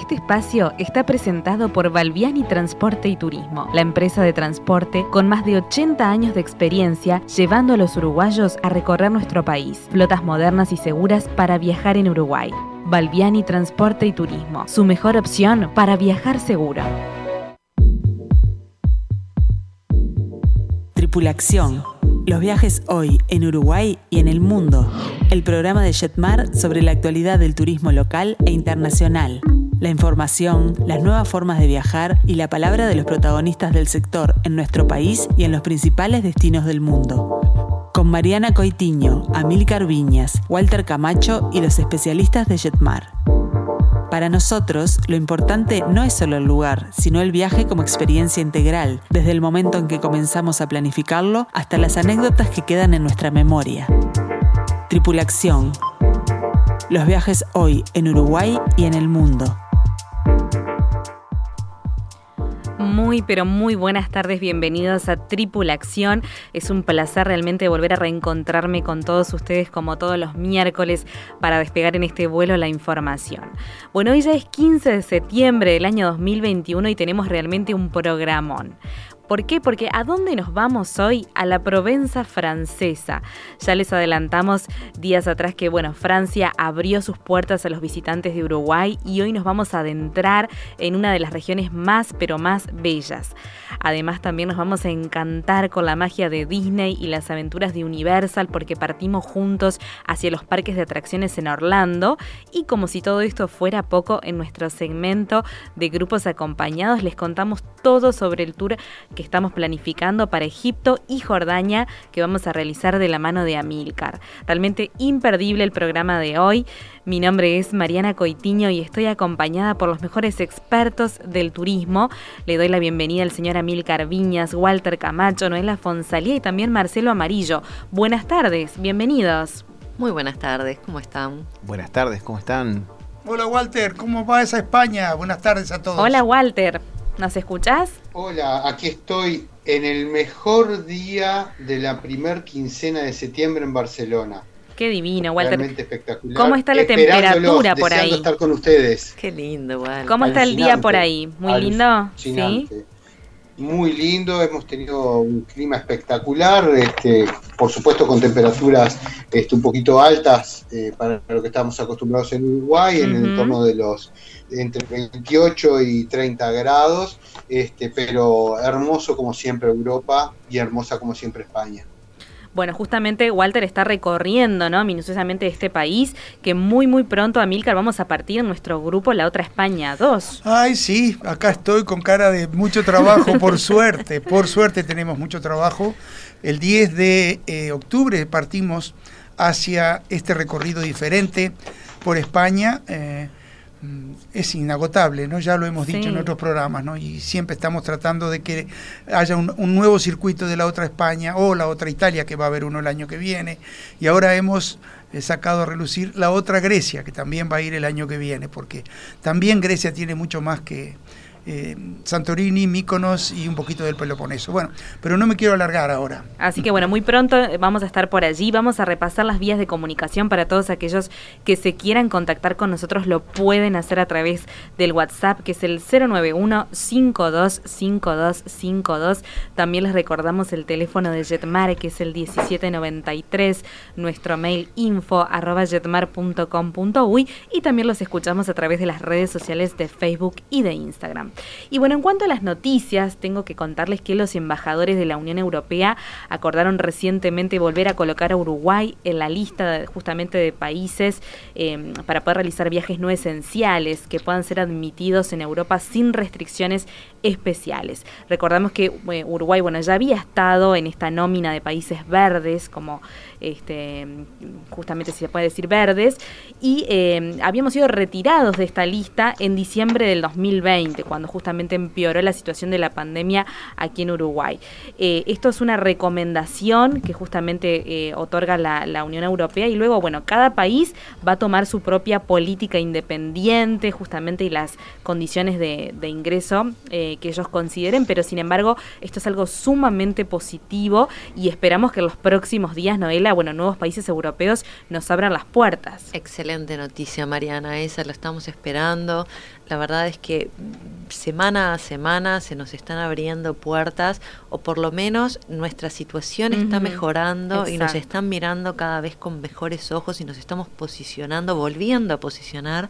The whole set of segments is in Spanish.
Este espacio está presentado por Valviani Transporte y Turismo, la empresa de transporte con más de 80 años de experiencia llevando a los uruguayos a recorrer nuestro país. Flotas modernas y seguras para viajar en Uruguay. Valviani Transporte y Turismo, su mejor opción para viajar seguro. Tripulación. Los viajes hoy en Uruguay y en el mundo. El programa de Jetmar sobre la actualidad del turismo local e internacional. La información, las nuevas formas de viajar y la palabra de los protagonistas del sector en nuestro país y en los principales destinos del mundo. Con Mariana Coitiño, Amílcar Viñas, Walter Camacho y los especialistas de Jetmar. Para nosotros, lo importante no es solo el lugar, sino el viaje como experiencia integral, desde el momento en que comenzamos a planificarlo hasta las anécdotas que quedan en nuestra memoria. Tripulación. Los viajes hoy en Uruguay y en el mundo. Muy, pero muy buenas tardes, bienvenidos a Tripulación. Es un placer realmente volver a reencontrarme con todos ustedes como todos los miércoles para despegar en este vuelo la información. Bueno, hoy ya es 15 de septiembre del año 2021 y tenemos realmente un programón. ¿Por qué? Porque ¿a dónde nos vamos hoy? A la Provenza francesa. Ya les adelantamos días atrás que, bueno, Francia abrió sus puertas a los visitantes de Uruguay y hoy nos vamos a adentrar en una de las regiones más, pero más bellas. Además, también nos vamos a encantar con la magia de Disney y las aventuras de Universal porque partimos juntos hacia los parques de atracciones en Orlando y como si todo esto fuera poco, en nuestro segmento de grupos acompañados les contamos todo sobre el tour que estamos planificando para Egipto y Jordania que vamos a realizar de la mano de Amilcar. Realmente imperdible el programa de hoy. Mi nombre es Mariana Coitiño y estoy acompañada por los mejores expertos del turismo. Le doy la bienvenida al señor Amilcar Viñas, Walter Camacho, Noela Fonsalía y también Marcelo Amarillo. Buenas tardes, bienvenidos. Muy buenas tardes, ¿cómo están? Buenas tardes, ¿cómo están? Hola Walter, ¿cómo va esa España? Buenas tardes a todos. Hola Walter. ¿Nos escuchás? Hola, aquí estoy en el mejor día de la primer quincena de septiembre en Barcelona. Qué divino, Walter. Realmente espectacular. ¿Cómo está la temperatura por ahí? estar con ustedes. Qué lindo, Walter. ¿Cómo está el día por ahí? ¿Muy lindo? ¿Sí? Muy lindo, hemos tenido un clima espectacular, este, por supuesto con temperaturas este, un poquito altas eh, para lo que estamos acostumbrados en Uruguay, en el entorno de los entre 28 y 30 grados, este, pero hermoso como siempre Europa y hermosa como siempre España. Bueno, justamente Walter está recorriendo ¿no? minuciosamente este país, que muy muy pronto, Amílcar, vamos a partir en nuestro grupo La Otra España 2. Ay, sí, acá estoy con cara de mucho trabajo, por suerte, por suerte tenemos mucho trabajo. El 10 de eh, octubre partimos hacia este recorrido diferente por España. Eh, es inagotable, ¿no? Ya lo hemos dicho en otros programas, ¿no? Y siempre estamos tratando de que haya un, nuevo circuito de la otra España o la otra Italia, que va a haber uno el año que viene. Y ahora hemos eh, sacado a relucir la otra Grecia, que también va a ir el año que viene, porque también Grecia tiene mucho más que, eh, Santorini, Míconos y un poquito del Peloponeso. Bueno, pero no me quiero alargar ahora. Así que bueno, muy pronto vamos a estar por allí, vamos a repasar las vías de comunicación para todos aquellos que se quieran contactar con nosotros, lo pueden hacer a través del WhatsApp, que es el 091-525252. También les recordamos el teléfono de Jetmar, que es el 1793, nuestro mail info arroba jetmar.com.uy y también los escuchamos a través de las redes sociales de Facebook y de Instagram. Y bueno, en cuanto a las noticias, tengo que contarles que los embajadores de la Unión Europea acordaron recientemente volver a colocar a Uruguay en la lista justamente de países em, para poder realizar viajes no esenciales que puedan ser admitidos en Europa sin restricciones especiales. Recordamos que eh, Uruguay, bueno, ya había estado en esta nómina de países verdes, como este, justamente se puede decir verdes, y em, habíamos sido retirados de esta lista en diciembre del 2020, cuando justamente empeoró la situación de la pandemia aquí en Uruguay. Eh, esto es una recomendación que justamente eh, otorga la, Unión Europea y luego, bueno, cada país va a tomar su propia política independiente justamente y las condiciones de, ingreso eh, que ellos consideren, pero sin embargo esto es algo sumamente positivo y esperamos que en los próximos días, Noela, bueno, nuevos países europeos nos abran las puertas. Excelente noticia, Mariana, esa la estamos esperando. la verdad es que semana a semana se nos están abriendo puertas o por lo menos nuestra situación está mejorando y nos están mirando cada vez con mejores ojos y nos estamos posicionando, volviendo a posicionar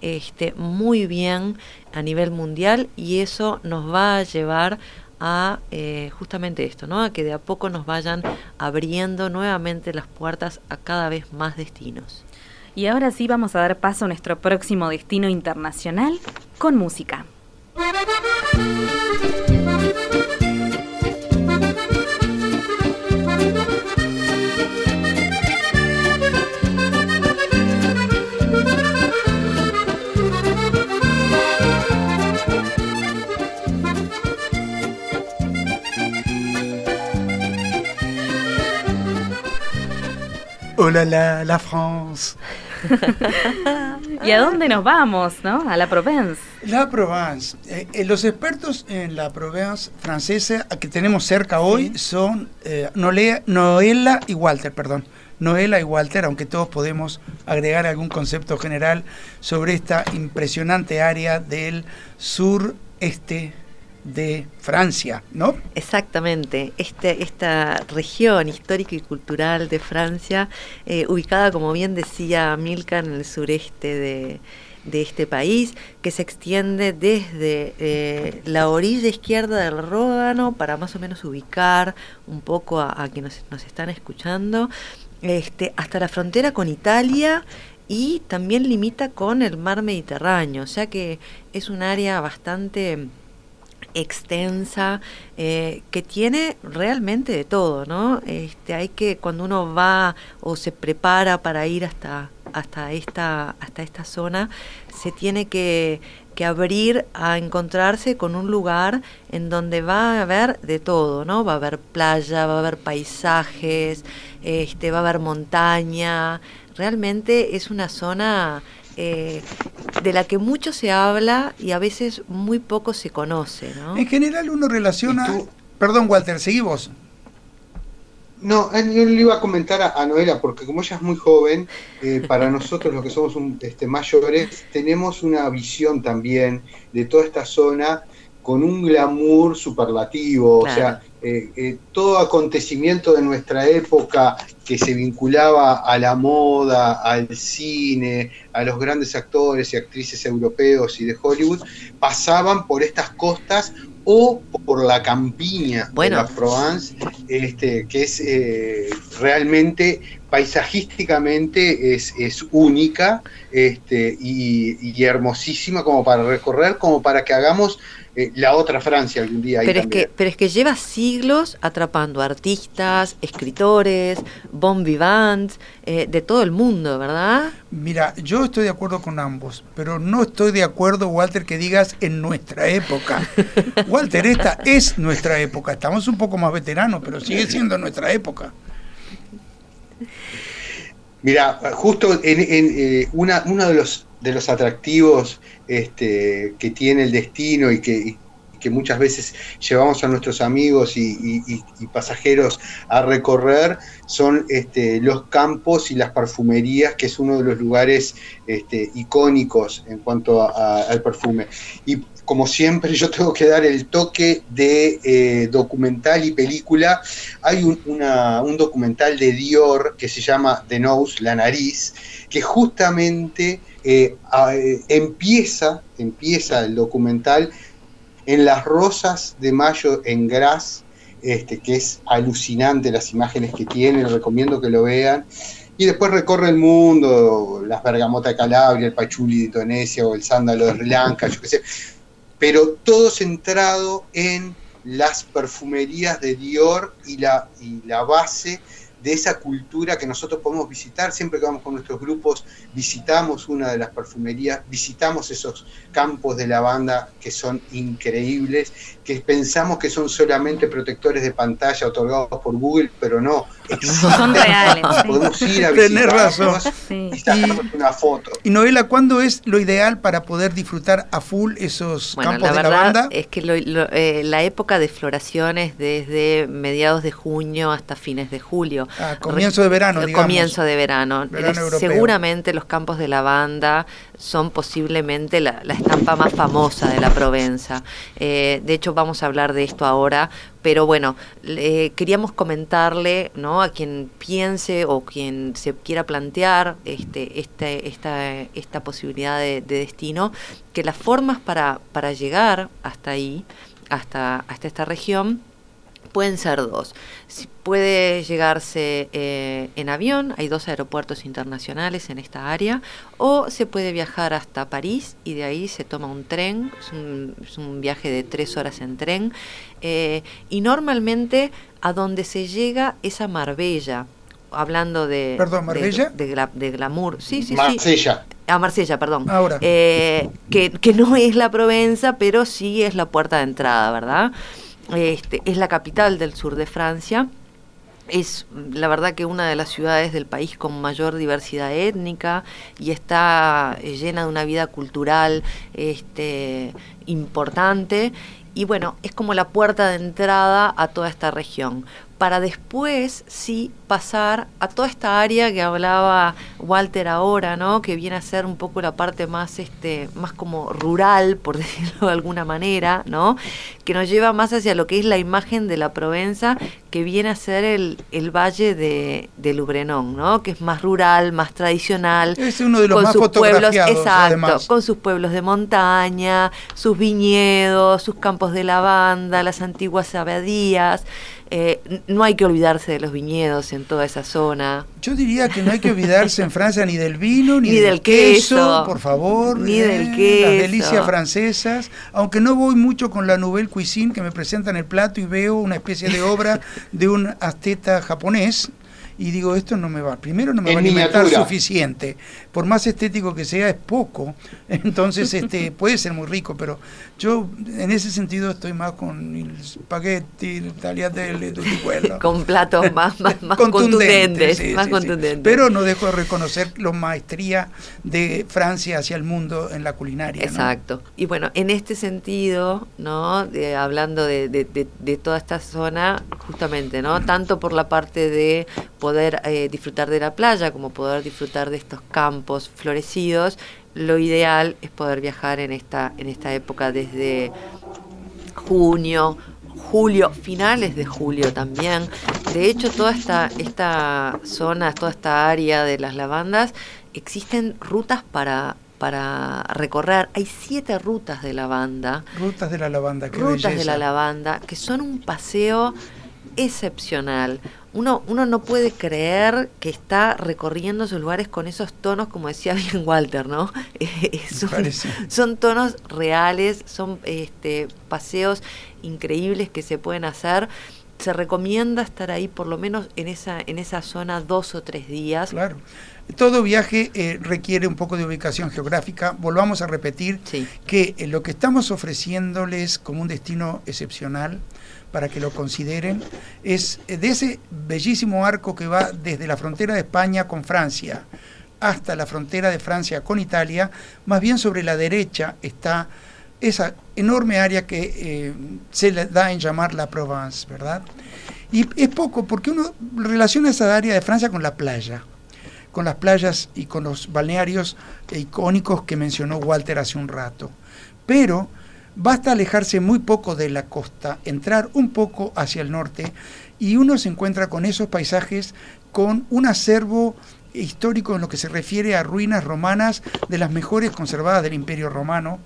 este, muy bien a nivel mundial y eso nos va a llevar a eh, justamente esto, ¿no? A que de a poco nos vayan abriendo nuevamente las puertas a cada vez más destinos. Y ahora sí vamos a dar paso a nuestro próximo destino internacional con música. Hola la, la France. ¿Y a dónde nos vamos, no? A la Provence. La Provence. Eh, eh, los expertos en la Provence francesa que tenemos cerca hoy son eh, Noela y Walter, perdón. Noela y Walter, aunque todos podemos agregar algún concepto general sobre esta impresionante área del sur-este de Francia, ¿no? Exactamente, este, esta región histórica y cultural de Francia, eh, ubicada, como bien decía Milka, en el sureste de, este país, que se extiende desde eh, la orilla izquierda del Ródano, para más o menos ubicar un poco a, quienes nos, están escuchando, este, hasta la frontera con Italia y también limita con el mar Mediterráneo, o sea que es un área bastante extensa, eh, que tiene realmente de todo, ¿no? Este, hay que, cuando uno va o se prepara para ir hasta, hasta, esta, hasta esta zona, se tiene que, que abrir a encontrarse con un lugar en donde va a haber de todo, ¿no? Va a haber playa, va a haber paisajes, este, va a haber montaña. Realmente es una zona eh, de la que mucho se habla y a veces muy poco se conoce. ¿no? En general uno relaciona... Perdón, Walter, seguí vos. No, eh, yo le iba a comentar a, Noela, porque como ella es muy joven, eh, para nosotros los que somos un, este, mayores, tenemos una visión también de toda esta zona con un glamour superlativo, o sea, eh, eh, todo acontecimiento de nuestra época que se vinculaba a la moda, al cine, a los grandes actores y actrices europeos y de Hollywood, pasaban por estas costas o por la campiña de la Provence, este, que es eh, realmente paisajísticamente es, única este, y, hermosísima como para recorrer, como para que hagamos eh, la otra Francia algún día. pero, es que, pero es que lleva siglos atrapando artistas, escritores, bon vivants, eh, de todo el mundo, ¿verdad? Mira, yo estoy de acuerdo con ambos, pero no estoy de acuerdo, Walter, que digas en nuestra época. Walter, esta es nuestra época. Estamos un poco más veteranos, pero sigue siendo nuestra época. Mira, justo eh, una, uno de los de los atractivos este, que tiene el destino y que, muchas veces llevamos a nuestros amigos y, pasajeros a recorrer son este, los campos y las perfumerías, que es uno de los lugares este, icónicos en cuanto al perfume. Como siempre yo tengo que dar el toque de eh, documental y película. Hay un, documental de Dior que se llama The Nose, la nariz, que justamente eh, eh, empieza, empieza el documental en las rosas de mayo en Gras, este, que es alucinante las imágenes que tiene, recomiendo que lo vean. Y después recorre el mundo, las bergamotas de Calabria, el pachuli de Indonesia o el sándalo de Sri Lanka, yo qué sé. Pero todo centrado en las perfumerías de Dior y la, y la base de esa cultura que nosotros podemos visitar. Siempre que vamos con nuestros grupos, visitamos una de las perfumerías, visitamos esos campos de lavanda que son increíbles, que pensamos que son solamente protectores de pantalla otorgados por Google, pero no. Son reales. Podemos ir a visitarlos y sacarnos una foto. Y Novela, ¿cuándo es lo ideal para poder disfrutar a full esos campos de lavanda? Es que eh, la época de floración es desde mediados de junio hasta fines de julio. Ah, comienzo de verano, digamos. Comienzo de verano. Seguramente los campos de lavanda son posiblemente la, estampa más famosa de la Provenza. Eh, de hecho, vamos a hablar de esto ahora, pero bueno, queríamos comentarle ¿no? a quien piense o quien se quiera plantear este, este, esta, esta posibilidad de, destino, que las formas para, para llegar hasta ahí, hasta, hasta esta región, pueden ser dos. Puede llegarse eh, en avión, hay dos aeropuertos internacionales en esta área, o se puede viajar hasta París y de ahí se toma un tren, es un, viaje de tres horas en tren, eh, y normalmente a donde se llega es a Marbella, hablando de... Perdón, Marbella. De, glamour, sí, sí, Marsella. A Marsella, perdón. Ahora. Eh, que, que no es la Provenza, pero sí es la puerta de entrada, ¿verdad? Este, es la capital del sur de Francia. Es la verdad que una de las ciudades del país con mayor diversidad étnica y está eh, llena de una vida cultural este, importante. Y bueno, es como la puerta de entrada a toda esta región para después sí pasar a toda esta área que hablaba Walter ahora, ¿no? Que viene a ser un poco la parte más este más como rural, por decirlo de alguna manera, ¿no? Que nos lleva más hacia lo que es la imagen de la Provenza, que viene a ser el, el valle de, de Lubrenón, ¿no? Que es más rural, más tradicional. Es uno de los más sus pueblos, exacto, con sus pueblos de montaña, sus viñedos, sus campos de lavanda, las antiguas abadías. Eh, no hay que olvidarse de los viñedos en toda esa zona. Yo diría que no hay que olvidarse en Francia ni del vino, ni, del, queso, por favor. Ni del queso. Las delicias francesas. Aunque no voy mucho con la Nouvelle Cuisine, que me presentan el plato y veo una especie de obra de un asteta japonés y digo, esto no me va, primero no me va a alimentar suficiente, por más estético que sea, es poco, entonces este puede ser muy rico, pero yo en ese sentido estoy más con el spaghetti, el tagliatelle, con platos más, más, contundentes, más contundentes. Pero no dejo de reconocer la maestría de Francia hacia el mundo en la culinaria. Exacto. Y bueno, en este sentido, ¿no? hablando de, de toda esta zona, justamente, ¿no? Tanto por la parte de poder eh, disfrutar de la playa como poder disfrutar de estos campos florecidos, lo ideal es poder viajar en esta, en esta época desde junio, julio, finales de julio también. De hecho, toda esta, esta zona, toda esta área de las lavandas, existen rutas para, para recorrer. Hay siete rutas de lavanda. Rutas de la lavanda, qué Rutas de la lavanda, que son un paseo excepcional. Uno, uno no puede creer que está recorriendo esos lugares con esos tonos, como decía bien Walter, ¿no? Eh, son, tonos reales, son este, paseos increíbles que se pueden hacer. Se recomienda estar ahí por lo menos en esa, en esa zona dos o tres días. Claro. Todo viaje eh, requiere un poco de ubicación geográfica. Volvamos a repetir que eh, lo que estamos ofreciéndoles como un destino excepcional para que lo consideren, es de ese bellísimo arco que va desde la frontera de España con Francia hasta la frontera de Francia con Italia, más bien sobre la derecha está esa enorme área que eh, se le da en llamar la Provence, ¿verdad? Y es poco porque uno relaciona esa área de Francia con la playa, con las playas y con los balnearios icónicos que mencionó Walter hace un rato. Pero Basta alejarse muy poco de la costa, entrar un poco hacia el norte y uno se encuentra con esos paisajes con un acervo histórico en lo que se refiere a ruinas romanas de las mejores conservadas del Imperio Romano,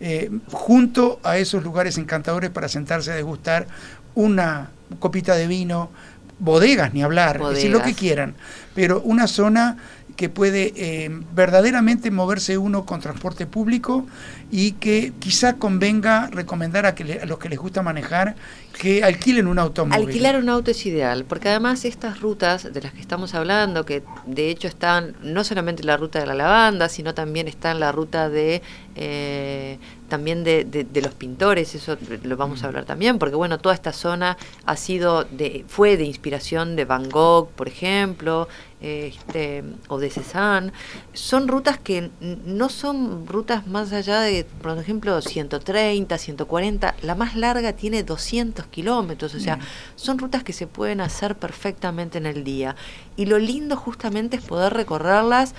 eh, junto a esos lugares encantadores para sentarse a degustar una copita de vino, bodegas ni hablar, decir lo que quieran, pero una zona que puede eh, verdaderamente moverse uno con transporte público y que quizá convenga recomendar a, que a los que les gusta manejar que alquilen un automóvil. Alquilar un auto es ideal, porque además estas rutas de las que estamos hablando, que de hecho están no solamente la ruta de la lavanda, sino también está la ruta de, eh, también de, de, los pintores, eso lo vamos a hablar también, porque bueno, toda esta zona ha sido de, fue de inspiración de Van Gogh, por ejemplo, este, o de Cézanne, son rutas que no son rutas más allá de, por ejemplo, 130, 140, la más larga tiene 200 kilómetros, o sea, son rutas que se pueden hacer perfectamente en el día. Y lo lindo justamente es poder recorrerlas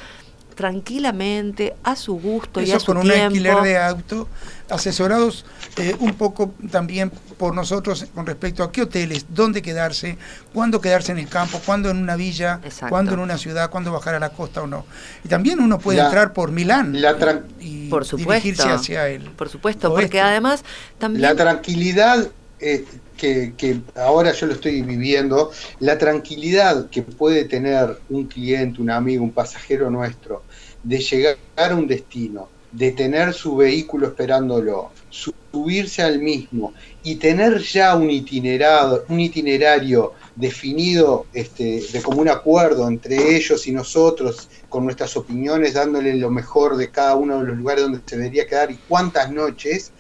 tranquilamente, a su gusto y a su con un alquiler de auto, asesorados eh, un poco también por nosotros con respecto a qué hoteles, dónde quedarse, cuándo quedarse en el campo, cuándo en una villa, cuándo en una ciudad, cuándo bajar a la costa o no. Y también uno puede entrar por Milán y por supuesto, dirigirse hacia el Por supuesto, porque además también... La tranquilidad... Eh, que, que, ahora yo lo estoy viviendo, la tranquilidad que puede tener un cliente, un amigo, un pasajero nuestro, de llegar a un destino, de tener su vehículo esperándolo, subirse al mismo y tener ya un itinerario, un itinerario definido este, de común acuerdo entre ellos y nosotros, con nuestras opiniones, dándole lo mejor de cada uno de los lugares donde se debería quedar y cuántas noches,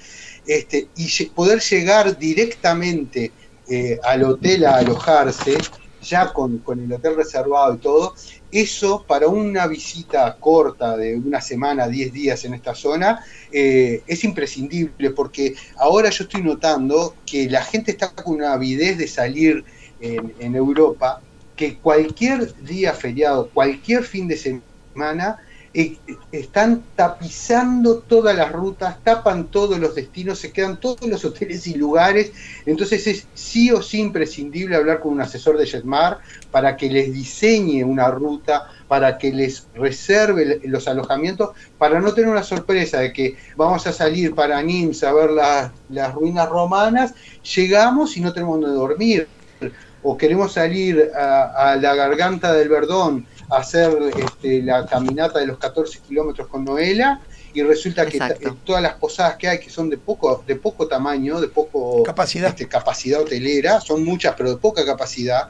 este, y poder llegar directamente eh, al hotel a alojarse, ya con, con el hotel reservado y todo, eso para una visita corta de una semana, 10 días en esta zona, eh, es imprescindible porque ahora yo estoy notando que la gente está con una avidez de salir en, en Europa, que cualquier día feriado, cualquier fin de semana, eh, están tapizando todas las rutas, tapan todos los destinos, se quedan todos los hoteles y lugares. Entonces es sí o sí imprescindible hablar con un asesor de Jetmar para que les diseñe una ruta, para que les reserve los alojamientos, para no tener una sorpresa de que vamos a salir para Nims a ver las ruinas romanas, llegamos y no tenemos donde dormir. O queremos salir a, a la garganta del Verdón hacer este, la caminata de los 14 kilómetros con Noela y resulta que todas las posadas que hay que son de poco de poco tamaño, de poco capacidad. Este, capacidad hotelera, son muchas pero de poca capacidad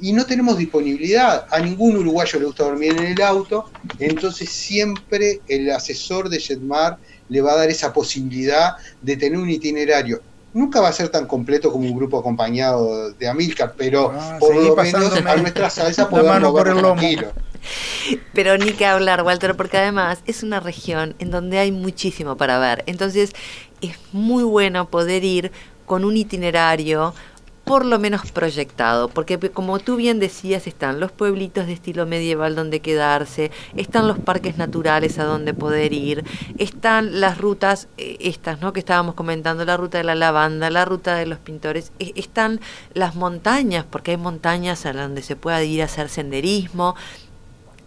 y no tenemos disponibilidad. A ningún uruguayo le gusta dormir en el auto, entonces siempre el asesor de Jetmar le va a dar esa posibilidad de tener un itinerario nunca va a ser tan completo como un grupo acompañado de Amilcar, pero ah, por lo menos a nuestra salsa podemos por el tranquilo. Pero ni que hablar, Walter, porque además es una región en donde hay muchísimo para ver. Entonces es muy bueno poder ir con un itinerario por lo menos proyectado, porque como tú bien decías, están los pueblitos de estilo medieval donde quedarse, están los parques naturales a donde poder ir, están las rutas eh, estas, ¿no? que estábamos comentando, la ruta de la lavanda, la ruta de los pintores, e, están las montañas, porque hay montañas a donde se pueda ir a hacer senderismo,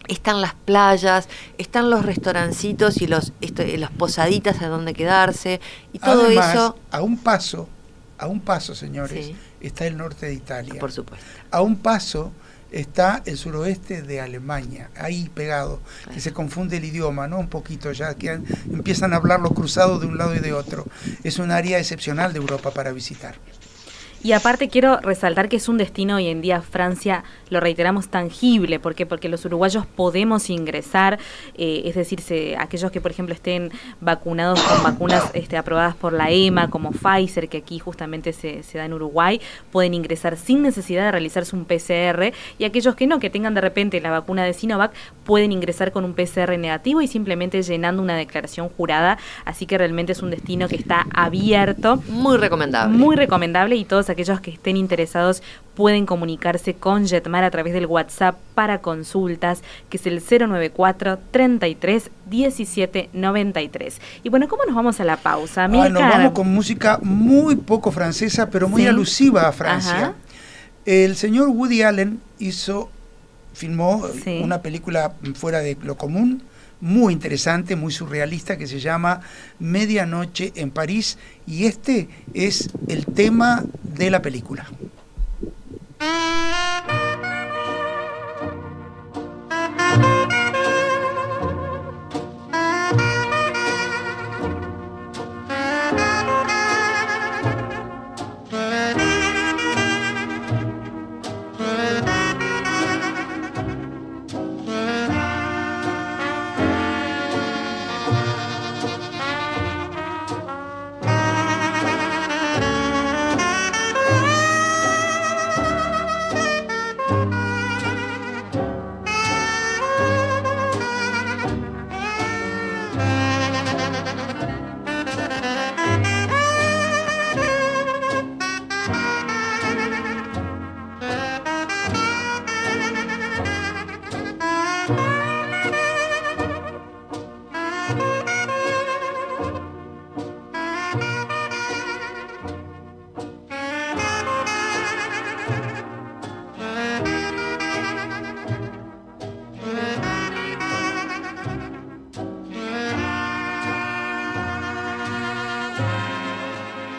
están las playas, están los restaurancitos y los, las posaditas a donde quedarse y todo eso a un paso, a un paso, señores está el norte de Italia. Por supuesto. A un paso está el suroeste de Alemania, ahí pegado, que se confunde el idioma, ¿no? Un poquito, ya que empiezan a hablarlo cruzado de un lado y de otro. Es un área excepcional de Europa para visitar. Y aparte quiero resaltar que es un destino hoy en día Francia, lo reiteramos, tangible. ¿Por qué? Porque los uruguayos podemos ingresar, eh, es decir, aquellos que por ejemplo estén vacunados con vacunas este, aprobadas por la EMA, como Pfizer, que aquí justamente se, da en Uruguay, pueden ingresar sin necesidad de realizarse un PCR. Y aquellos que no, que tengan de repente la vacuna de Sinovac, pueden ingresar con un PCR negativo y simplemente llenando una declaración jurada. Así que realmente es un destino que está abierto. Muy recomendable. Muy recomendable y todos aquellos que estén interesados pueden comunicarse con Jetmar a través del WhatsApp para consultas, que es el 094 33 17 93. Y bueno, ¿cómo nos vamos a la pausa? Ah, nos vamos con música muy poco francesa, pero muy alusiva a Francia. El señor Woody Allen hizo, filmó una película fuera de lo común, muy interesante, muy surrealista, que se llama Medianoche en París, y este es el tema de la película.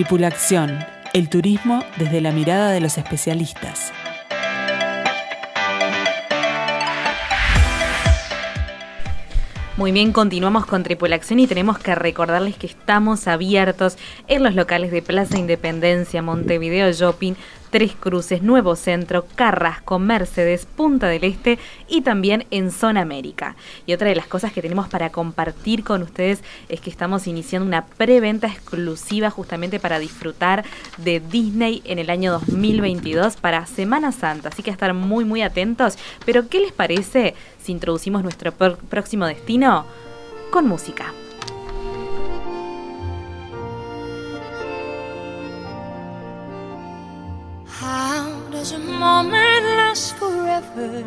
Tripulación, el turismo desde la mirada de los especialistas. Muy bien, continuamos con Tripulación y tenemos que recordarles que estamos abiertos en los locales de Plaza Independencia, Montevideo Shopping, Tres Cruces, Nuevo Centro, Carrasco, Mercedes, Punta del Este y también en Zona América. Y otra de las cosas que tenemos para compartir con ustedes es que estamos iniciando una preventa exclusiva justamente para disfrutar de Disney en el año 2022 para Semana Santa. Así que estar muy muy atentos. Pero ¿qué les parece si introducimos nuestro próximo destino con música? Does a moment last forever?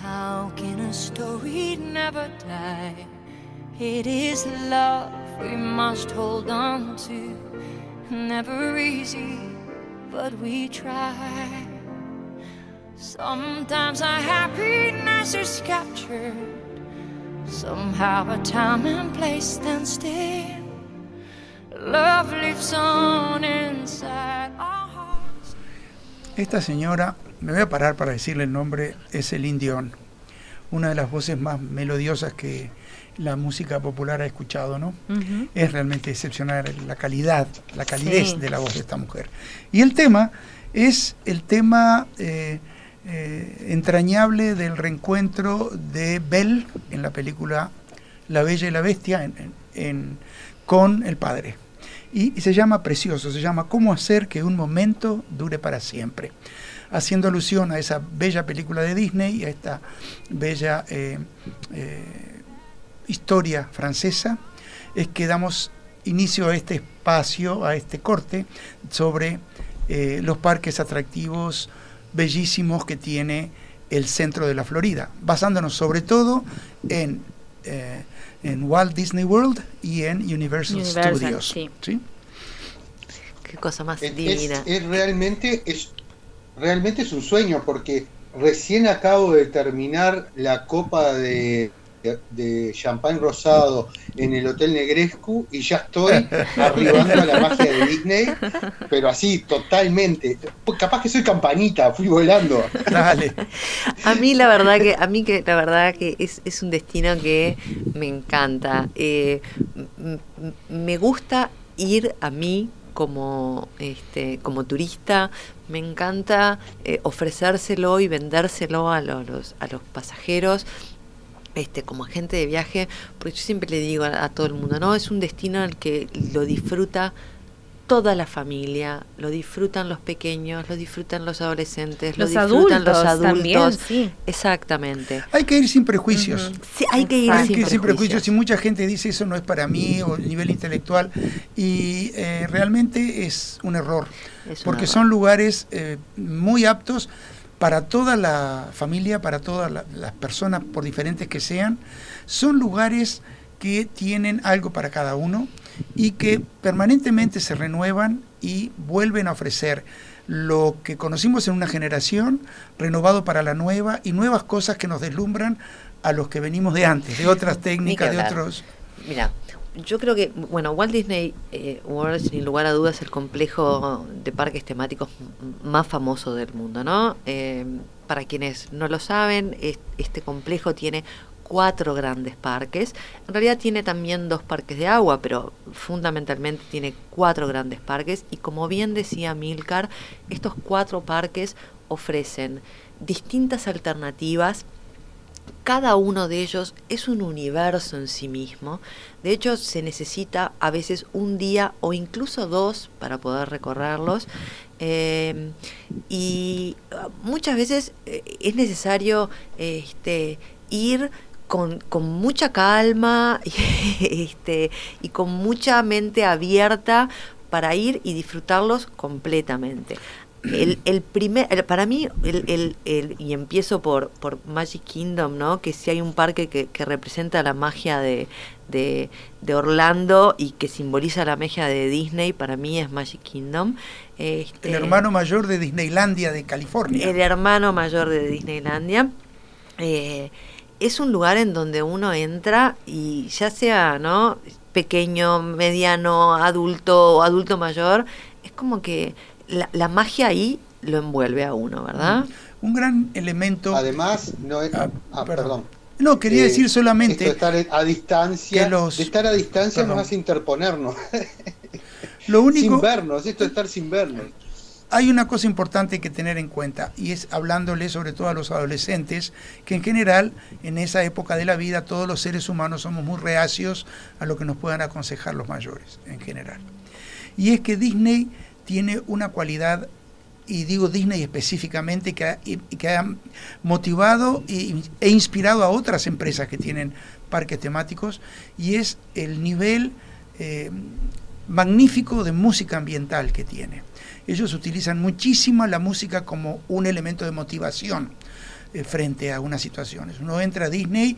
How can a story never die? It is love we must hold on to. Never easy, but we try. Sometimes our happiness is captured. Somehow a time and place stand still. Love lives on inside Esta señora, me voy a parar para decirle el nombre, es el Dion, una de las voces más melodiosas que la música popular ha escuchado, ¿no? Es realmente excepcional la calidad, la calidez de la voz de esta mujer. Y el tema es el tema eh, eh, entrañable del reencuentro de Belle en la película La Bella y la Bestia con el padre y, se llama Precioso, se llama Cómo hacer que un momento dure para siempre, haciendo alusión a esa bella película de Disney a esta bella eh, eh, historia francesa, es que damos inicio a este espacio, a este corte sobre eh, los parques atractivos bellísimos que tiene el centro de la Florida, basándonos sobre todo en en Walt Disney World y en Universal, Studios. Sí. Qué cosa más divina. Es, realmente, es, realmente es un sueño porque recién acabo de terminar la copa de, de champán rosado en el Hotel Negrescu y ya estoy arribando a la magia de Disney, pero así, totalmente. Capaz que soy campanita, fui volando. Dale. A mí la verdad que, a mí que la verdad que es, un destino que me encanta. Eh, me gusta ir a mí como, este, como turista, me encanta eh, ofrecérselo y vendérselo a los, a los pasajeros este, como agente de viaje, porque yo siempre le digo a, todo el mundo, no, es un destino al que lo disfruta toda la familia, lo disfrutan los pequeños, lo disfrutan los adolescentes, los lo disfrutan adultos los adultos. También, sí. Exactamente. Hay que ir sin prejuicios. Sí, hay que ir, sin, prejuicios. Y mucha gente dice eso no es para mí o a nivel intelectual. Y eh, realmente es un error. porque son lugares eh, muy aptos para toda la familia, para todas las personas, por diferentes que sean, son lugares que tienen algo para cada uno y que permanentemente se renuevan y vuelven a ofrecer lo que conocimos en una generación, renovado para la nueva y nuevas cosas que nos deslumbran a los que venimos de antes, de otras técnicas, de otros... Mira, yo creo que, bueno, Walt Disney eh, World, sin lugar a dudas, es el complejo de parques temáticos más famoso del mundo, ¿no? Eh, para quienes no lo saben, este complejo tiene cuatro grandes parques. En realidad tiene también dos parques de agua, pero fundamentalmente tiene cuatro grandes parques. Y como bien decía Milcar, estos cuatro parques ofrecen distintas alternativas cada uno de ellos es un universo en sí mismo. De hecho, se necesita a veces un día o incluso dos para poder recorrerlos. Eh, y uh, muchas veces eh, es necesario este, ir con, con mucha calma este, y con mucha mente abierta para ir y disfrutarlos completamente. El, el primer, el- para mí, el, el- el- y empiezo por, por Magic Kingdom, ¿no? Que si hay un parque que, que representa la magia de, de, de Orlando y que simboliza la magia de Disney, para mí es Magic Kingdom. Este, El hermano mayor de Disneylandia de California. el hermano mayor de Disneylandia. Eh, es un lugar en donde uno entra y ya sea, ¿no? Pequeño, mediano, adulto o adulto mayor, es como que la, la magia ahí lo envuelve a uno, ¿verdad? Un gran elemento. Además, no es. Ah, Ah, perdón. perdón. No, quería Eh, decir solamente. esto de estar a distancia, que los- de estar a distancia Perdón. nos hace interponernos, Lo único. sin vernos, esto de estar sin vernos. Hay una cosa importante que tener en cuenta y es hablándole sobre todo a los adolescentes, que en general en esa época de la vida todos los seres humanos somos muy reacios a lo que nos puedan aconsejar los mayores en general. Y es que Disney tiene una cualidad, y digo Disney específicamente, que ha, que motivado e inspirado a otras empresas que tienen parques temáticos, y es el nivel eh, magnífico de música ambiental que tiene. Ellos utilizan muchísimo la música como un elemento de motivación eh, frente a unas situaciones. Uno entra a Disney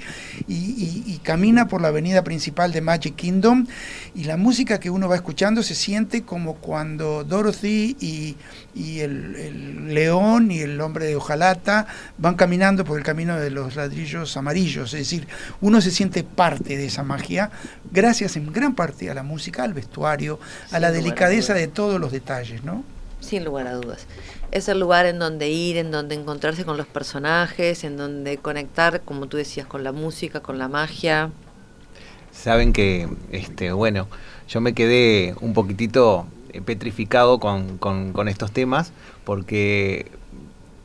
y, y- y camina por la avenida principal de Magic Kingdom y la música que uno va escuchando se siente como cuando Dorothy y, y el, el león y el hombre de hojalata van caminando por el camino de los ladrillos amarillos. Es decir, uno se siente parte de esa magia gracias en gran parte a la música, al vestuario, a la delicadeza de todos los detalles, ¿no? Sin lugar a dudas. Es el lugar en donde ir, en donde encontrarse con los personajes, en donde conectar, como tú decías, con la música, con la magia. Saben que, este, bueno, yo me quedé un poquitito petrificado con, con- con estos temas, porque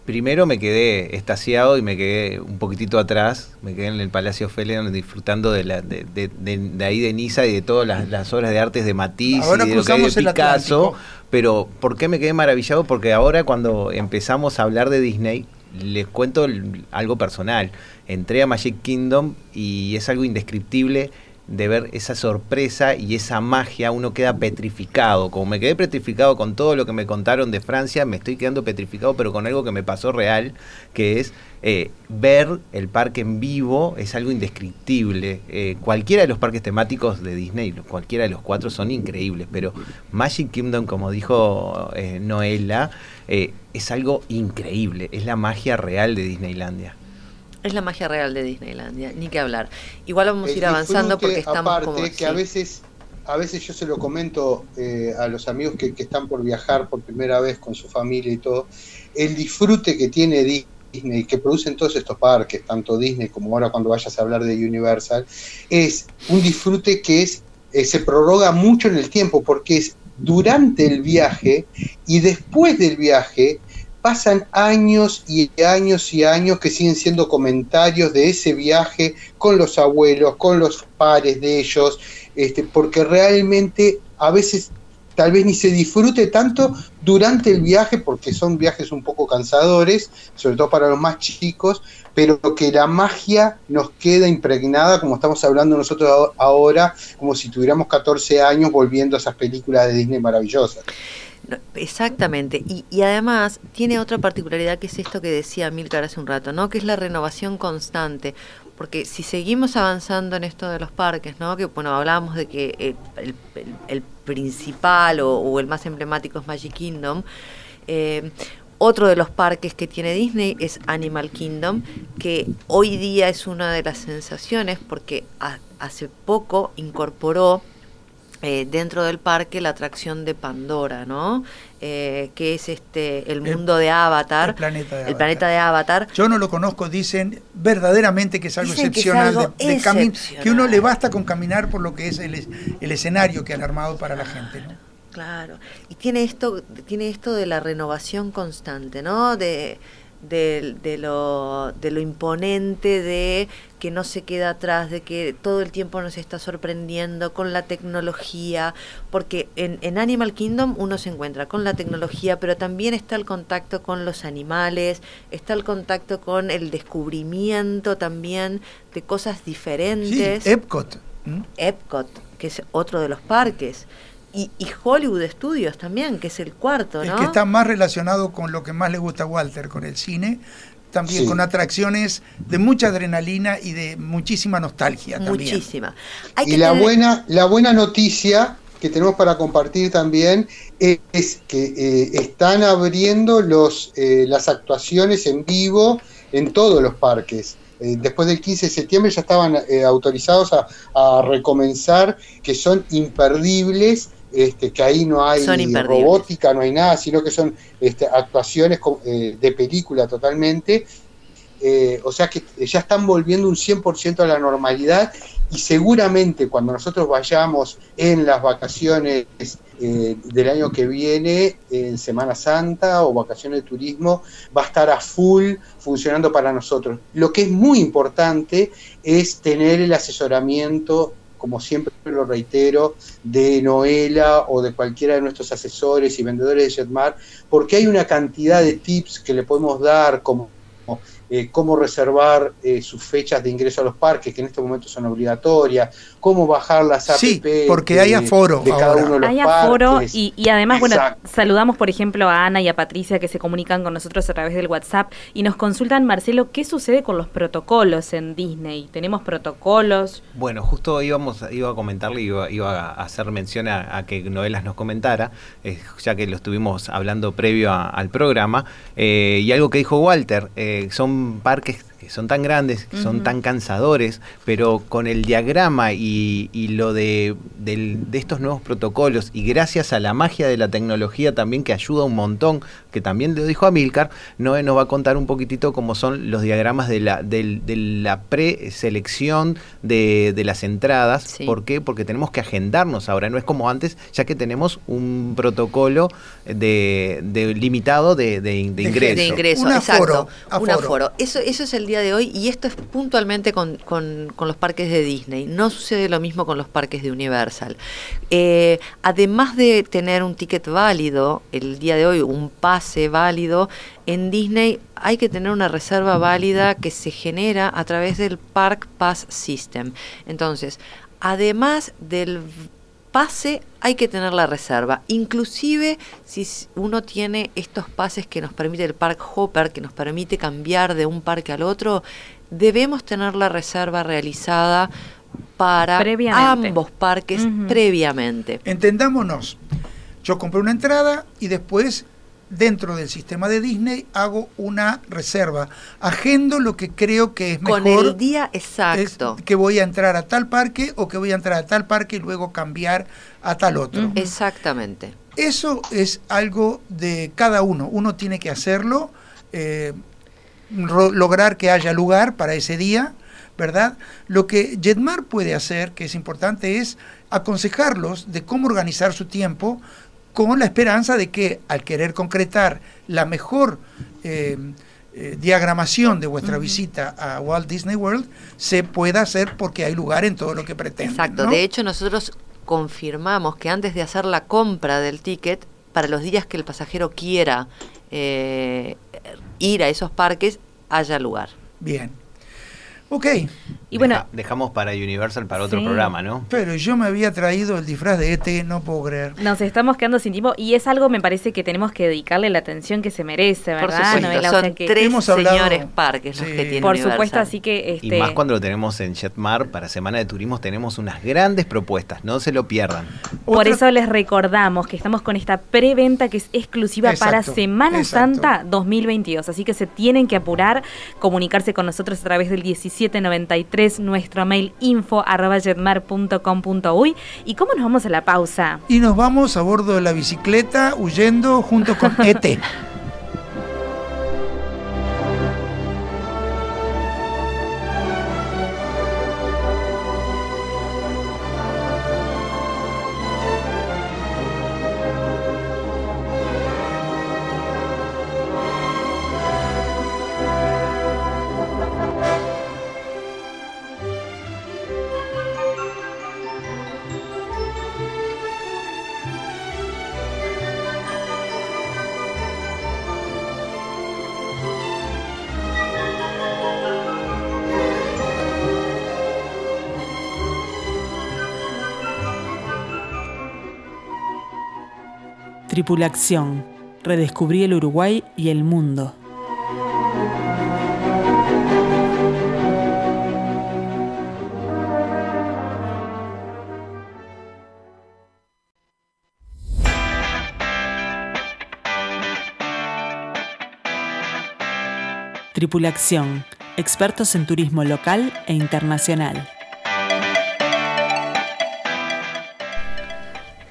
primero me quedé estasiado y me quedé un poquitito atrás, me quedé en el Palacio Felen disfrutando de, la, de, de- de- de ahí de Niza y de todas las, las obras de artes de Matisse Ahora y de lo que hay de Picasso. Pero, ¿por qué me quedé maravillado? Porque ahora cuando empezamos a hablar de Disney, les cuento algo personal. Entré a Magic Kingdom y es algo indescriptible de ver esa sorpresa y esa magia, uno queda petrificado. Como me quedé petrificado con todo lo que me contaron de Francia, me estoy quedando petrificado, pero con algo que me pasó real, que es eh, ver el parque en vivo, es algo indescriptible. Eh, cualquiera de los parques temáticos de Disney, cualquiera de los cuatro son increíbles, pero Magic Kingdom, como dijo eh, Noela, eh, es algo increíble, es la magia real de Disneylandia. Es la magia real de Disneylandia, ni que hablar. Igual vamos a ir avanzando porque estamos aparte, como... que sí. a veces a veces yo se lo comento eh, a los amigos que, que están por viajar por primera vez con su familia y todo, el disfrute que tiene Disney, que producen todos estos parques, tanto Disney como ahora cuando vayas a hablar de Universal, es un disfrute que es eh, se prorroga mucho en el tiempo porque es durante el viaje y después del viaje pasan años y años y años que siguen siendo comentarios de ese viaje con los abuelos, con los pares de ellos, este, porque realmente a veces tal vez ni se disfrute tanto durante el viaje, porque son viajes un poco cansadores, sobre todo para los más chicos, pero que la magia nos queda impregnada, como estamos hablando nosotros ahora, como si tuviéramos 14 años volviendo a esas películas de Disney maravillosas. Exactamente, y, y además tiene otra particularidad que es esto que decía Milcar hace un rato, ¿no? Que es la renovación constante, porque si seguimos avanzando en esto de los parques, ¿no? Que bueno, hablábamos de que el, principal o, el más emblemático es Magic Kingdom. eh, otro de los parques que tiene Disney es Animal Kingdom, que hoy día es una de las sensaciones porque ha- hace poco incorporó eh, dentro del parque la atracción de Pandora, ¿no? Eh, que es este el El- mundo de Avatar, el planeta de el Avatar. planeta de Avatar. Yo no lo conozco, dicen verdaderamente que es algo Dicen que es excepcional, algo de, de excepcional. que uno le basta con caminar por lo que es el, el escenario que han armado para la gente. ¿no? Claro, y tiene esto, tiene esto de la renovación constante, ¿no? De, de, de, lo, de lo imponente, de que no se queda atrás, de que todo el tiempo nos está sorprendiendo con la tecnología, porque en, en Animal Kingdom uno se encuentra con la tecnología, pero también está el contacto con los animales, está el contacto con el descubrimiento también de cosas diferentes. Sí, Epcot. ¿Mm? Epcot, que es otro de los parques. Y, y, Hollywood Studios también, que es el cuarto, ¿no? El que está más relacionado con lo que más le gusta a Walter, con el cine, también Sí. con atracciones de mucha adrenalina y de muchísima nostalgia también. Muchísima. Hay Y que la tener- buena, la buena noticia que tenemos para compartir también es, es que eh, están abriendo los, eh, las actuaciones en vivo en todos los parques. Eh, después del 15 de septiembre ya estaban eh, autorizados a, a recomenzar que son imperdibles, este, que ahí no hay robótica, no hay nada, sino que son este, actuaciones eh, de película totalmente. Eh, o sea que ya están volviendo un 100% a la normalidad y seguramente cuando nosotros vayamos en las vacaciones eh, del año que viene, en Semana Santa o vacaciones de turismo, va a estar a full funcionando para nosotros. Lo que es muy importante es tener el asesoramiento, como siempre lo reitero, de Noela o de cualquiera de nuestros asesores y vendedores de Jetmar, porque hay una cantidad de tips que le podemos dar como eh, cómo reservar eh, sus fechas de ingreso a los parques, que en este momento son obligatorias, cómo bajar las apps Sí, porque hay aforo de cada ahora. uno de los Hay aforo parques. y, y además, bueno, saludamos por ejemplo a Ana y a Patricia que se comunican con nosotros a través del WhatsApp y nos consultan, Marcelo, ¿qué sucede con los protocolos en Disney? ¿Tenemos protocolos? Bueno, justo íbamos, iba a comentarle, iba, iba a hacer mención a, a que Noelas nos comentara, eh, ya que lo estuvimos hablando previo a- al programa, eh, y algo que dijo Walter, eh, son parques que son tan grandes, que son tan cansadores, pero con el diagrama y, y lo de, del- de estos nuevos protocolos, y gracias a la magia de la tecnología también que ayuda un montón, que también lo dijo Amilcar, Noé nos va a contar un poquitito cómo son los diagramas de la, del- de la preselección de, de las entradas. Sí. ¿Por qué? Porque tenemos que agendarnos ahora, no es como antes, ya que tenemos un protocolo de, de limitado de, de in- de De- ingreso. de ingreso, Un exacto. aforo, Un aforo. aforo. Eso, eso es el día de hoy y esto es puntualmente con, con- con los parques de Disney. No sucede lo mismo con los parques de Universal. Eh, además de tener un ticket válido, el día de hoy un pase válido, en Disney hay que tener una reserva válida que se genera a través del Park Pass System. Entonces, además del pase hay que tener la reserva. Inclusive si uno tiene estos pases que nos permite el Park Hopper, que nos permite cambiar de un parque al otro, debemos tener la reserva realizada para ambos parques previamente. Entendámonos, yo compré una entrada y después dentro del sistema de Disney hago una reserva. Agendo lo que creo que es Con mejor. el día es exacto. que voy a entrar a tal parque o que voy a entrar a tal parque y luego cambiar a tal otro. Exactamente. Eso es algo de cada uno. Uno tiene que hacerlo, eh, lograr que haya lugar para ese día, ¿verdad? Lo que Jetmar puede hacer, que es importante, es aconsejarlos de cómo organizar su tiempo con la esperanza de que al querer concretar la mejor eh, eh, diagramación de vuestra visita a Walt Disney World, se pueda hacer porque hay lugar en todo lo que pretenden. Exacto. ¿no? De hecho, nosotros confirmamos que antes de hacer la compra del ticket, para los días que el pasajero quiera eh, ir a esos parques, haya lugar. Bien. Ok, Y bueno, Deja- dejamos para Universal para otro Sí. programa, ¿no? pero yo me había traído el disfraz de ET, no puedo creer. nos estamos quedando sin tiempo y es algo, me parece, que tenemos que dedicarle la atención que se merece, Por ¿verdad? supuesto, Noela? O son sea que- tres Hemos hablado- señores parques los que tienen Por Universal. supuesto, así que... Y Este, más cuando lo tenemos en Jetmar para Semana de Turismo tenemos unas grandes propuestas, no se lo pierdan. Por Otra- eso les recordamos que estamos con esta preventa que es exclusiva para Semana exacto. Santa 2022. Así que se tienen que apurar, comunicarse con nosotros a través del 1793, nuestro mail info arroba jetmar.com.uy. ¿Y cómo nos vamos a la pausa? Y nos vamos a bordo de la bicicleta huyendo junto con ET. Tripulación. Redescubrí el Uruguay y el mundo. Tripulación. Expertos en turismo local e internacional.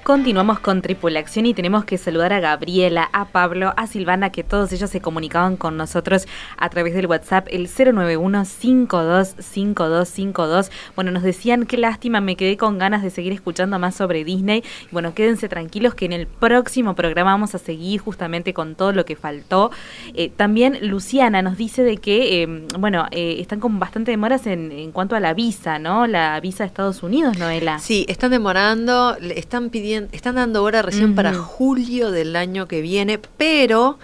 Continuamos con Tripulación y tenemos que saludar a Gabriela, a Pablo, a Silvana, que todos ellos se comunicaban con nosotros a través del WhatsApp, el 091-525252. Bueno, nos decían, qué lástima, me quedé con ganas de seguir escuchando más sobre Disney. Bueno, quédense tranquilos que en el próximo programa vamos a seguir justamente con todo lo que faltó. Eh, también Luciana nos dice de que, eh, bueno, eh, están con bastante demoras en, en cuanto a la visa, ¿no? La visa de Estados Unidos, Noela. Sí, están demorando, están pidiendo, están dando hora recién para julio del año que viene, pero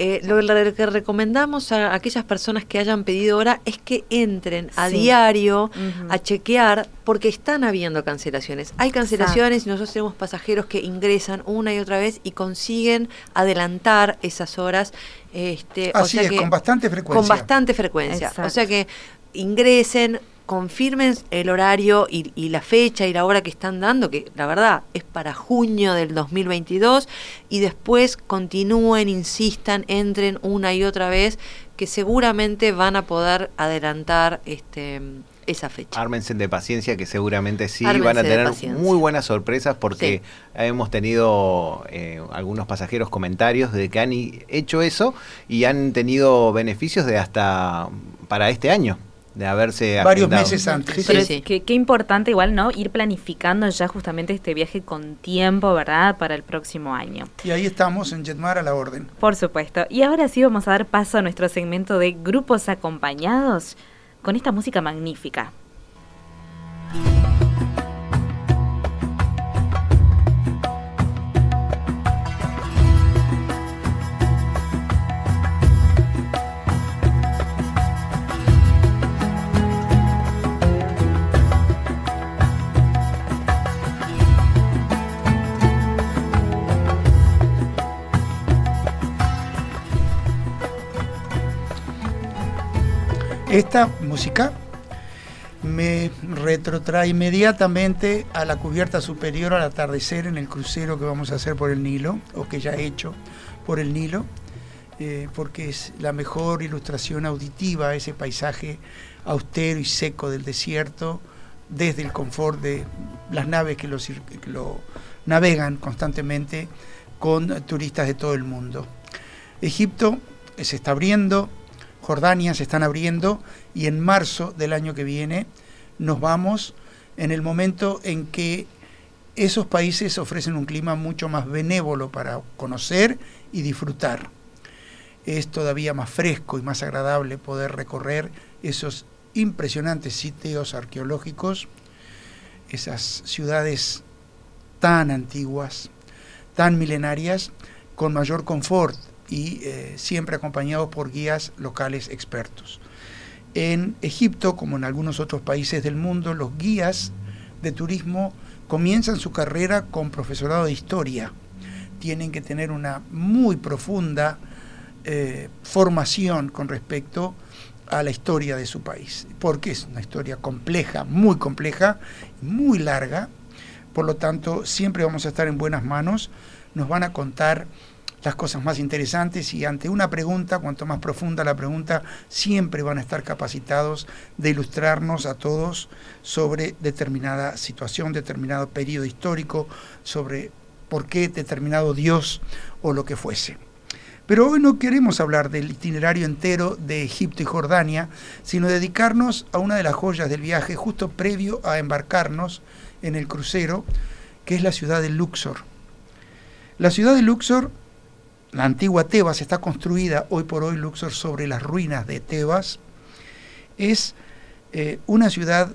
eh, lo que recomendamos a aquellas personas que hayan pedido hora es que entren a Sí. diario a chequear porque están habiendo cancelaciones. Hay cancelaciones y nosotros tenemos pasajeros que ingresan una y otra vez y consiguen adelantar esas horas. Este, o Así sea es, que- con bastante frecuencia. Con bastante frecuencia. Exacto. O sea que ingresen, confirmen el horario y, y la fecha y la hora que están dando, que la verdad es para junio del 2022, y después continúen, insistan, entren una y otra vez, que seguramente van a poder adelantar este esa fecha. Ármense de paciencia que seguramente sí Ármense van a tener muy buenas sorpresas porque hemos tenido eh, algunos pasajeros comentarios de que han hecho eso y han tenido beneficios de hasta para este año, de haberse Varios agendado. meses antes. Sí, Pero sí. que- qué importante igual, ¿no? Ir planificando ya justamente este viaje con tiempo, ¿verdad? Para el próximo año. Y ahí estamos en Jetmar a la orden. Por supuesto. Y ahora sí vamos a dar paso a nuestro segmento de grupos acompañados con esta música magnífica. Esta música me retrotrae inmediatamente a la cubierta superior al atardecer en el crucero que vamos a hacer por el Nilo, o que ya he hecho por el Nilo, eh, porque es la mejor ilustración auditiva a ese paisaje austero y seco del desierto, desde el confort de las naves que lo, navegan constantemente con turistas de todo el mundo. Egipto se está abriendo, Jordania se están abriendo y en marzo del año que viene nos vamos en el momento en que esos países ofrecen un clima mucho más benévolo para conocer y disfrutar. Es todavía más fresco y más agradable poder recorrer esos impresionantes sitios arqueológicos, esas ciudades tan antiguas, tan milenarias, con mayor confort y eh, siempre acompañados por guías locales expertos. En Egipto, como en algunos otros países del mundo, los guías de turismo comienzan su carrera con profesorado de historia. Tienen que tener una muy profunda eh, formación con respecto a la historia de su país, porque es una historia compleja, muy compleja, muy larga, por lo tanto siempre vamos a estar en buenas manos, nos van a contar las cosas más interesantes y ante una pregunta, cuanto más profunda la pregunta, siempre van a estar capacitados de ilustrarnos a todos sobre determinada situación, determinado periodo histórico, sobre por qué determinado Dios o lo que fuese. Pero hoy no queremos hablar del itinerario entero de Egipto y Jordania, sino dedicarnos a una de las joyas del viaje justo previo a embarcarnos en el crucero, que es la ciudad de Luxor. La ciudad de Luxor, la antigua Tebas, está construida hoy por hoy Luxor sobre las ruinas de Tebas. Es eh, una ciudad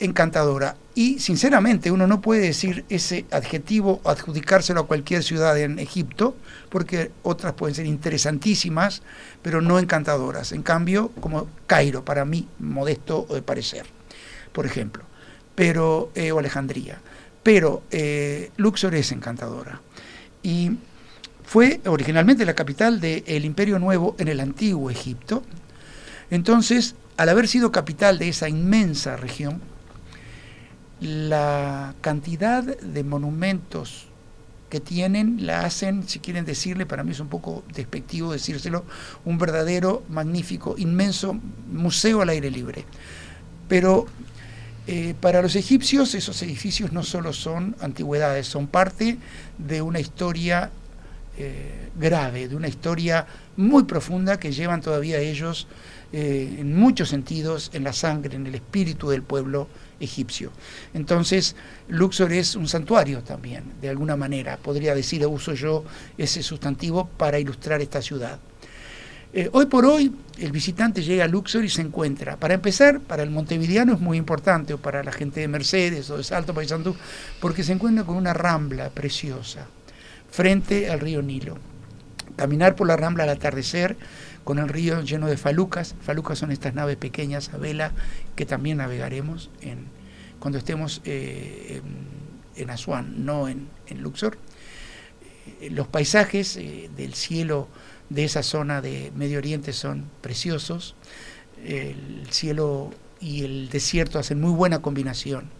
encantadora. Y sinceramente uno no puede decir ese adjetivo adjudicárselo a cualquier ciudad en Egipto porque otras pueden ser interesantísimas pero no encantadoras. En cambio como Cairo para mí modesto de parecer por ejemplo. Pero eh, o Alejandría. Pero eh, Luxor es encantadora. Y fue originalmente la capital del Imperio Nuevo en el antiguo Egipto. Entonces, al haber sido capital de esa inmensa región, la cantidad de monumentos que tienen la hacen, si quieren decirle, para mí es un poco despectivo decírselo, un verdadero, magnífico, inmenso museo al aire libre. Pero eh, para los egipcios esos edificios no solo son antigüedades, son parte de una historia eh, grave, de una historia muy profunda que llevan todavía ellos eh, en muchos sentidos en la sangre, en el espíritu del pueblo egipcio. Entonces, Luxor es un santuario también, de alguna manera, podría decir, uso yo ese sustantivo para ilustrar esta ciudad. Eh, hoy por hoy, el visitante llega a Luxor y se encuentra, para empezar, para el montevideano es muy importante, o para la gente de Mercedes o de Salto Paysandú, porque se encuentra con una rambla preciosa, frente al río Nilo. Caminar por la rambla al atardecer, con el río lleno de falucas. Falucas son estas naves pequeñas a vela que también navegaremos en, cuando estemos eh, en, Asuán, no en, Luxor. Eh, los paisajes eh, del cielo de esa zona de Medio Oriente son preciosos. El cielo y el desierto hacen muy buena combinación.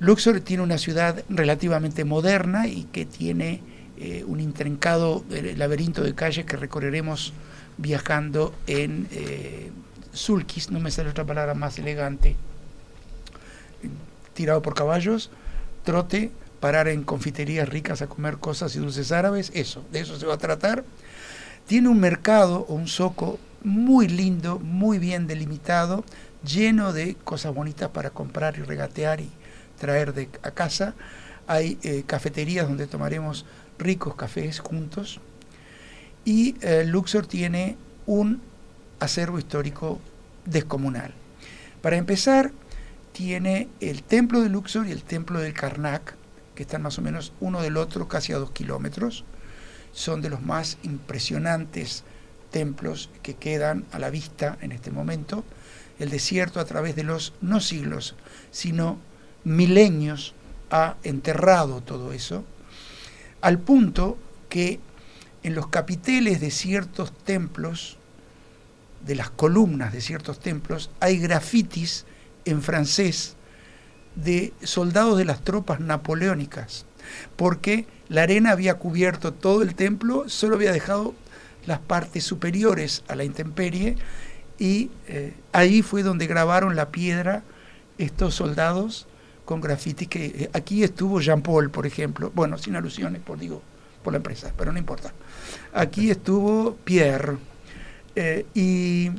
Luxor tiene una ciudad relativamente moderna y que tiene un intrincado laberinto de calles que recorreremos viajando en eh, sulkis, no me sale otra palabra más elegante, tirado por caballos, trote, parar en confiterías ricas a comer cosas y dulces árabes, eso, de eso se va a tratar. Tiene un mercado o un zoco muy lindo, muy bien delimitado, lleno de cosas bonitas para comprar y regatear y traer de a casa. Hay eh, cafeterías donde tomaremos ricos cafés juntos y eh, Luxor tiene un acervo histórico descomunal. Para empezar, tiene el templo de Luxor y el templo del Karnak, que están más o menos uno del otro casi a dos kilómetros. Son de los más impresionantes templos que quedan a la vista en este momento. El desierto a través de los, no siglos, sino milenios, ha enterrado todo eso, al punto que en los capiteles de ciertos templos, de las columnas de ciertos templos, hay grafitis en francés de soldados de las tropas napoleónicas, porque la arena había cubierto todo el templo, solo había dejado las partes superiores a la intemperie y eh, ahí fue donde grabaron la piedra estos soldados con grafitis que eh, aquí estuvo Jean Paul, por ejemplo, bueno, sin alusiones, por digo, por la empresa, pero no importa. Aquí estuvo Pierre eh, y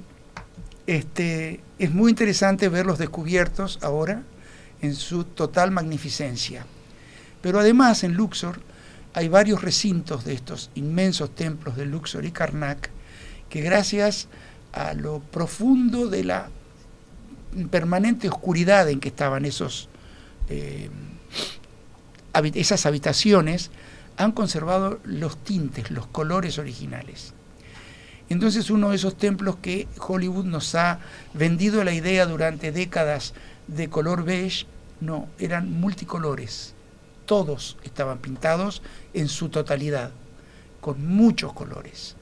este, es muy interesante ver los descubiertos ahora en su total magnificencia. Pero además en Luxor hay varios recintos de estos inmensos templos de Luxor y Karnak que gracias a lo profundo de la permanente oscuridad en que estaban esos, eh, esas habitaciones, han conservado los tintes, los colores originales. Entonces uno de esos templos que Hollywood nos ha vendido la idea durante décadas de color beige, no, eran multicolores. Todos estaban pintados en su totalidad, con muchos colores.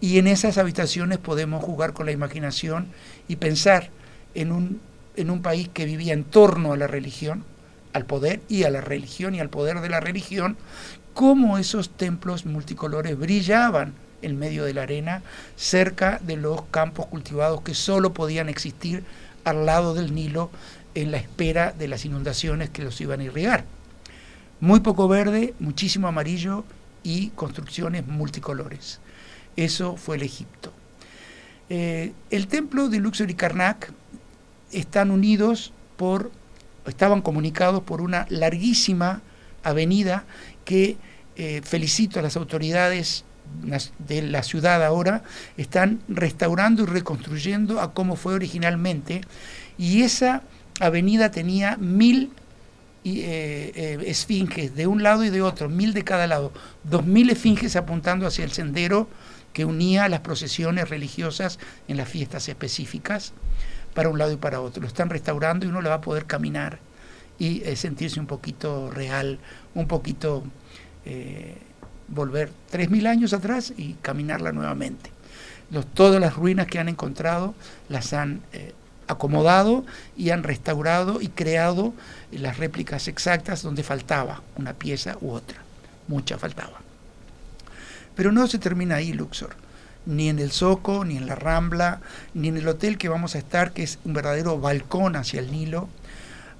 Y en esas habitaciones podemos jugar con la imaginación y pensar en un, en un país que vivía en torno a la religión, al poder y a la religión y al poder de la religión, cómo esos templos multicolores brillaban en medio de la arena, cerca de los campos cultivados que solo podían existir al lado del Nilo en la espera de las inundaciones que los iban a irrigar. Muy poco verde, muchísimo amarillo y construcciones multicolores. Eso fue el Egipto. Eh, el templo de Luxor y Karnak están unidos por, estaban comunicados por una larguísima avenida que eh, felicito a las autoridades de la ciudad ahora, están restaurando y reconstruyendo a como fue originalmente. Y esa avenida tenía mil eh, eh, esfinges de un lado y de otro, mil de cada lado, dos mil esfinges apuntando hacia el sendero que unía las procesiones religiosas en las fiestas específicas para un lado y para otro. Lo están restaurando y uno le va a poder caminar y sentirse un poquito real, un poquito eh, volver 3.000 años atrás y caminarla nuevamente. Los, todas las ruinas que han encontrado las han eh, acomodado y han restaurado y creado las réplicas exactas donde faltaba una pieza u otra. Mucha faltaba. Pero no se termina ahí, Luxor. Ni en el Zoco, ni en la Rambla, ni en el hotel que vamos a estar, que es un verdadero balcón hacia el Nilo,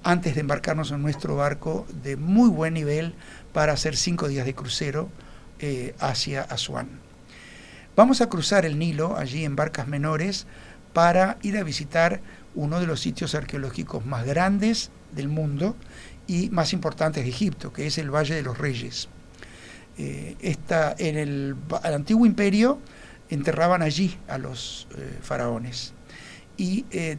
antes de embarcarnos en nuestro barco de muy buen nivel para hacer cinco días de crucero eh, hacia Asuán. Vamos a cruzar el Nilo allí en barcas menores para ir a visitar uno de los sitios arqueológicos más grandes del mundo y más importantes de Egipto, que es el Valle de los Reyes. Eh, en el, antiguo imperio enterraban allí a los eh, faraones. Y eh,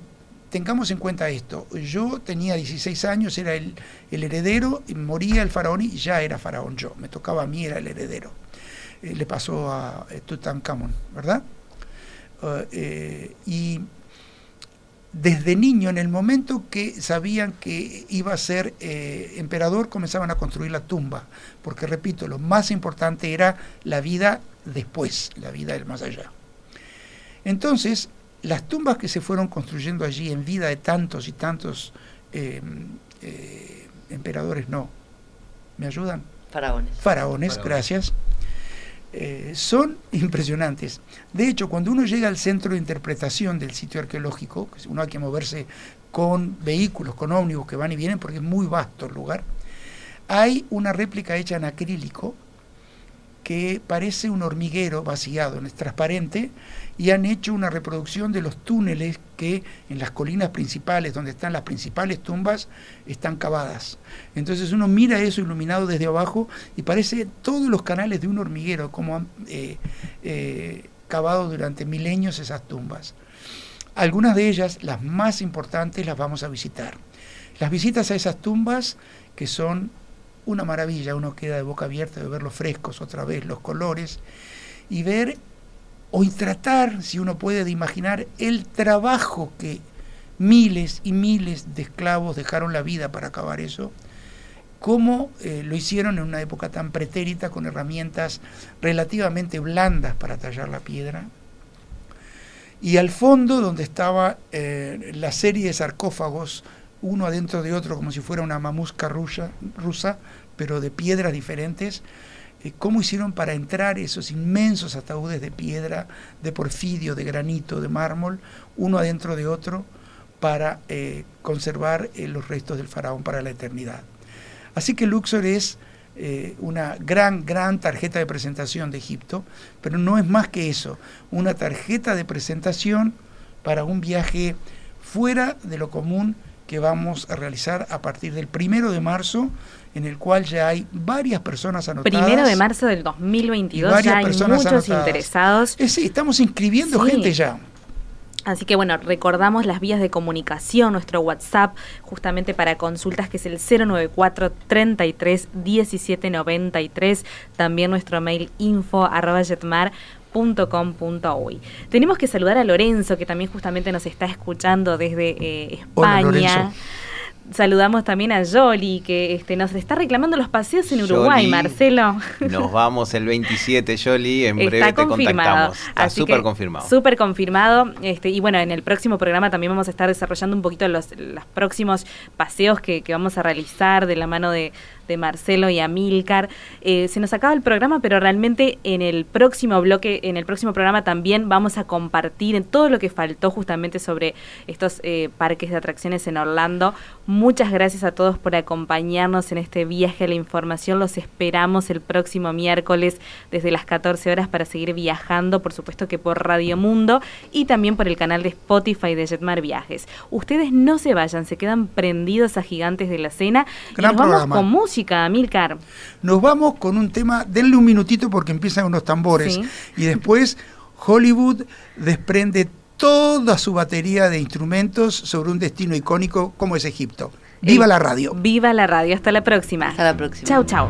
tengamos en cuenta esto, yo tenía 16 años, era el, heredero, y moría el faraón y ya era faraón yo, me tocaba a mí, era el heredero. le pasó a Tutankamón, ¿verdad? y desde niño, en el momento que sabían que iba a ser eh, emperador, comenzaban a construir la tumba, porque repito, lo más importante era la vida después, la vida del más allá. Entonces, las tumbas que se fueron construyendo allí en vida de tantos y tantos em, eh, emperadores, no, ¿me ayudan? Faraones. Faraones, gracias. Eh, son impresionantes. De hecho, cuando uno llega al centro de interpretación del sitio arqueológico, uno hay que moverse con vehículos, con ómnibus que van y vienen, porque es muy vasto el lugar, hay una réplica hecha en acrílico que parece un hormiguero vaciado, es transparente, y han hecho una reproducción de los túneles que en las colinas principales, donde están las principales tumbas, están cavadas. Entonces uno mira eso iluminado desde abajo y parece todos los canales de un hormiguero, como han eh, eh, cavado durante milenios esas tumbas. Algunas de ellas, las más importantes, las vamos a visitar. Las visitas a esas tumbas, que son una maravilla, uno queda de boca abierta de ver los frescos otra vez, los colores, y ver o tratar, si uno puede, de imaginar el trabajo que miles y miles de esclavos dejaron la vida para acabar eso, cómo eh, lo hicieron en una época tan pretérita con herramientas relativamente blandas para tallar la piedra. Y al fondo, donde estaba eh, la serie de sarcófagos, uno adentro de otro, como si fuera una mamusca rusa, rusa pero de piedras diferentes, cómo hicieron para entrar esos inmensos ataúdes de piedra, de porfidio, de granito, de mármol, uno adentro de otro, para eh, conservar eh, los restos del faraón para la eternidad. Así que Luxor es una gran, gran tarjeta de presentación de Egipto, pero no es más que eso, una tarjeta de presentación para un viaje fuera de lo común que vamos a realizar a partir del primero de marzo en el cual ya hay varias personas anotadas. Primero de marzo del 2022, ya hay muchos interesados. sí, estamos inscribiendo gente ya. Así que bueno, recordamos las vías de comunicación, nuestro WhatsApp justamente para consultas que es el 094 33 17 93, también nuestro mail info arroba Tenemos que saludar a Lorenzo, que también justamente nos está escuchando desde eh, España. Saludamos también a Jolly, que este, nos está reclamando los paseos en Uruguay, Marcelo. Nos vamos el 27, Jolly, en breve te contactamos. Está súper confirmado. Súper confirmado. Este, y bueno, en el próximo programa también vamos a estar desarrollando un poquito los, los próximos paseos que, que vamos a realizar de la mano de, de Marcelo y Amílcar. Eh, se nos acaba el programa, pero realmente en el próximo bloque, en el próximo programa también vamos a compartir en todo lo que faltó justamente sobre estos eh, parques de atracciones en Orlando. Muchas gracias a todos por acompañarnos en este viaje a la información. Los esperamos el próximo miércoles desde las 14 horas para seguir viajando, por supuesto que por Radio Mundo y también por el canal de Spotify de Jetmar Viajes. Ustedes no se vayan, se quedan prendidos a Gigantes de la Cena y nos vamos con música música, Milcar? Nos vamos con un tema, denle un minutito porque empiezan unos tambores. Y después Hollywood desprende toda su batería de instrumentos sobre un destino icónico como es Egipto. ¡Viva la radio! ¡Viva la radio! Hasta la próxima. Hasta la próxima. Chau, chau.